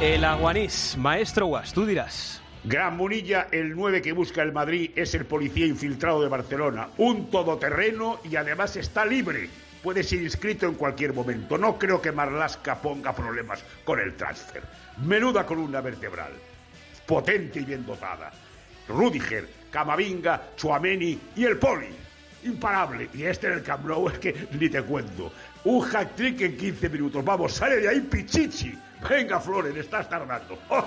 El Aguanís, maestro Guas, tú dirás. Gran Munilla, el 9 que busca el Madrid, es el policía infiltrado de Barcelona. Un todoterreno y además está libre. Puede ser inscrito en cualquier momento. No creo que Marlasca ponga problemas con el transfer. Menuda columna vertebral. Potente y bien dotada. Rudiger, Camavinga, Chuameni y el Poli. Imparable. Y este en el Camp es que ni te cuento. Un hat-trick en 15 minutos. Vamos, sale de ahí Pichichi. Venga, Flores, estás tardando. ¡Oh!